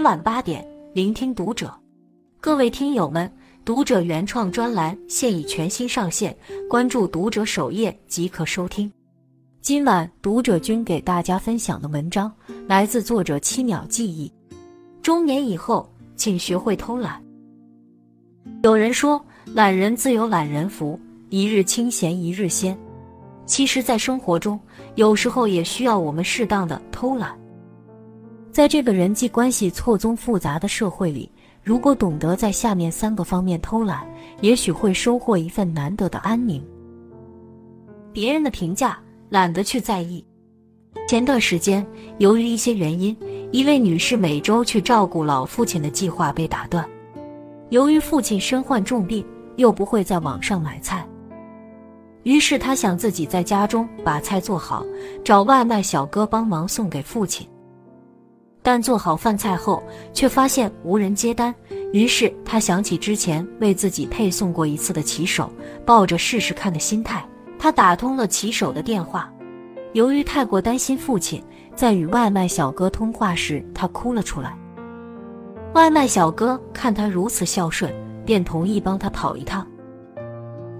每晚八点，聆听读者。各位听友们，读者原创专栏现已全新上线，关注读者首页即可收听。今晚读者君给大家分享的文章来自作者七秒记忆。中年以后，请学会偷懒。有人说，懒人自有懒人福，一日清闲一日鲜。其实，在生活中，有时候也需要我们适当的偷懒。在这个人际关系错综复杂的社会里，如果懂得在下面三个方面偷懒，也许会收获一份难得的安宁。别人的评价懒得去在意。前段时间，由于一些原因，一位女士每周去照顾老父亲的计划被打断。由于父亲身患重病，又不会在网上买菜，于是她想自己在家中把菜做好，找外卖小哥帮忙送给父亲。但做好饭菜后，却发现无人接单。于是他想起之前为自己配送过一次的骑手，抱着试试看的心态，他打通了骑手的电话。由于太过担心父亲，在与外卖小哥通话时，他哭了出来。外卖小哥看他如此孝顺，便同意帮他跑一趟。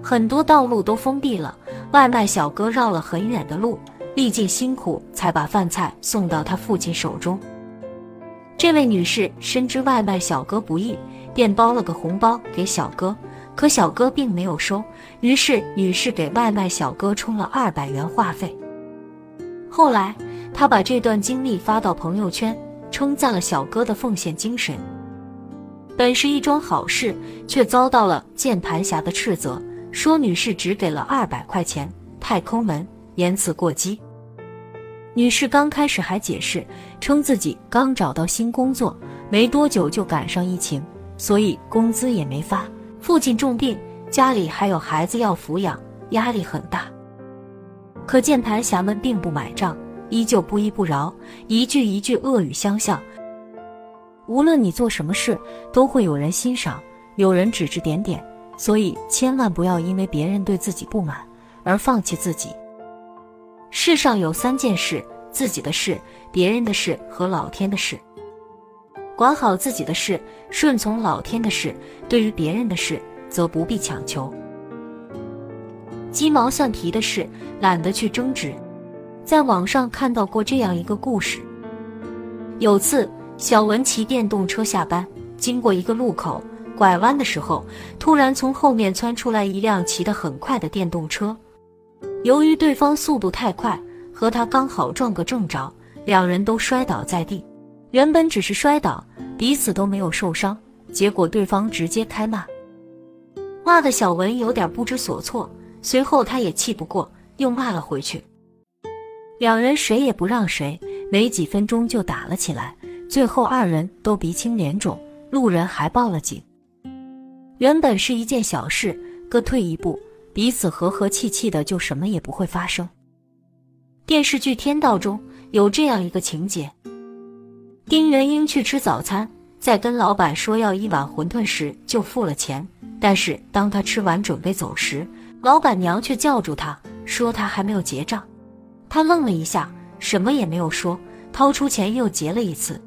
很多道路都封闭了，外卖小哥绕了很远的路，历尽辛苦才把饭菜送到他父亲手中。这位女士深知外卖小哥不易，便包了个红包给小哥，可小哥并没有收。于是，女士给外卖小哥充了二百元话费。后来，她把这段经历发到朋友圈，称赞了小哥的奉献精神。本是一桩好事，却遭到了键盘侠的斥责，说女士只给了二百块钱，太抠门，言辞过激。女士刚开始还解释，称自己刚找到新工作，没多久就赶上疫情，所以工资也没发。父亲重病，家里还有孩子要抚养，压力很大。可键盘侠们并不买账，依旧不依不饶，一句一句恶语相向。无论你做什么事，都会有人欣赏，有人指指点点，所以千万不要因为别人对自己不满而放弃自己。世上有三件事：自己的事、别人的事和老天的事。管好自己的事，顺从老天的事；对于别人的事，则不必强求。鸡毛蒜皮的事，懒得去争执。在网上看到过这样一个故事：有次，小文骑电动车下班，经过一个路口，拐弯的时候，突然从后面窜出来一辆骑得很快的电动车。由于对方速度太快，和他刚好撞个正着，两人都摔倒在地。原本只是摔倒，彼此都没有受伤，结果对方直接开骂，骂的小文有点不知所措。随后他也气不过，又骂了回去。两人谁也不让谁，没几分钟就打了起来。最后二人都鼻青脸肿，路人还报了警。原本是一件小事，各退一步。彼此和和气气的，就什么也不会发生。电视剧《天道》中有这样一个情节：丁元英去吃早餐，在跟老板说要一碗馄饨时，就付了钱。但是当他吃完准备走时，老板娘却叫住他，说他还没有结账。他愣了一下，什么也没有说，掏出钱又结了一次。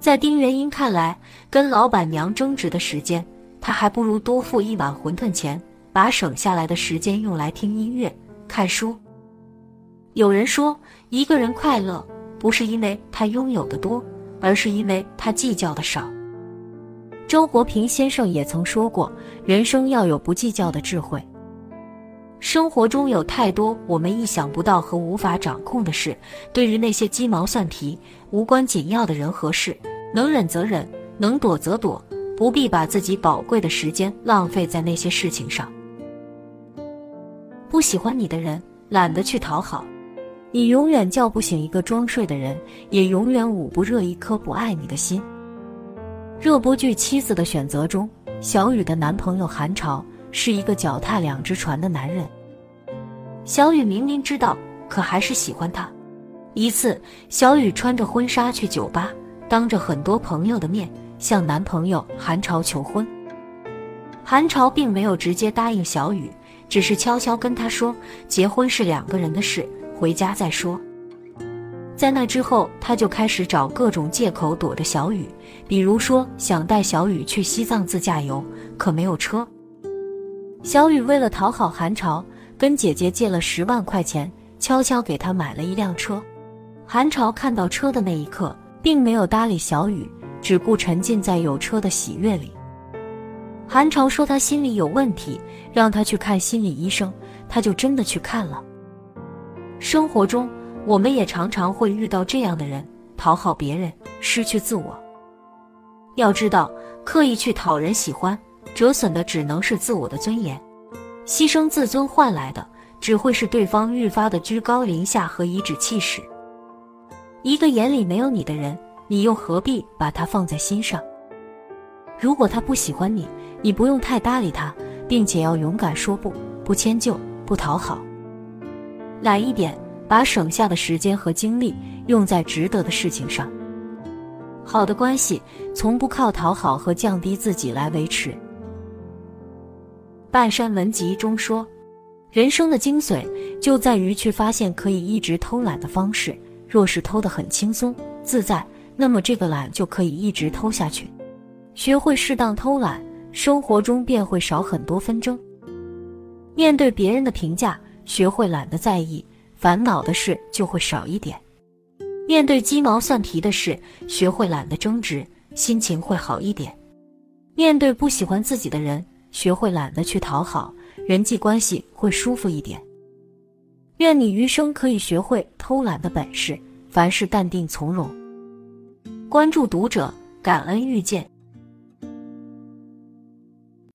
在丁元英看来，跟老板娘争执的时间，他还不如多付一碗馄饨钱。把省下来的时间用来听音乐、看书。有人说，一个人快乐不是因为他拥有的多，而是因为他计较的少。周国平先生也曾说过，人生要有不计较的智慧。生活中有太多我们意想不到和无法掌控的事，对于那些鸡毛蒜皮、无关紧要的人和事，能忍则忍，能躲则躲，不必把自己宝贵的时间浪费在那些事情上。不喜欢你的人，懒得去讨好。你永远叫不醒一个装睡的人，也永远捂不热一颗不爱你的心。热播剧《妻子的选择》中，小雨的男朋友韩潮是一个脚踏两只船的男人。小雨明明知道，可还是喜欢他。一次，小雨穿着婚纱去酒吧，当着很多朋友的面向男朋友韩潮求婚。韩潮并没有直接答应小雨。只是悄悄跟他说，结婚是两个人的事，回家再说。在那之后，他就开始找各种借口躲着小雨，比如说想带小雨去西藏自驾游，可没有车。小雨为了讨好韩朝，跟姐姐借了十万块钱，悄悄给他买了一辆车。韩朝看到车的那一刻，并没有搭理小雨，只顾沉浸在有车的喜悦里。韩朝说他心里有问题，让他去看心理医生，他就真的去看了。生活中，我们也常常会遇到这样的人，讨好别人，失去自我。要知道，刻意去讨人喜欢，折损的只能是自我的尊严；牺牲自尊换来的，只会是对方愈发的居高临下和颐指气使。一个眼里没有你的人，你又何必把他放在心上？如果他不喜欢你，你不用太搭理他，并且要勇敢说不，不迁就，不讨好，懒一点。把省下的时间和精力用在值得的事情上。好的关系从不靠讨好和降低自己来维持。半山文集中说，人生的精髓就在于去发现可以一直偷懒的方式。若是偷得很轻松自在，那么这个懒就可以一直偷下去。学会适当偷懒，生活中便会少很多纷争。面对别人的评价，学会懒得在意。烦恼的事就会少一点，面对鸡毛蒜皮的事，学会懒得争执，心情会好一点；面对不喜欢自己的人，学会懒得去讨好，人际关系会舒服一点。愿你余生可以学会偷懒的本事，凡事淡定从容。关注读者，感恩遇见。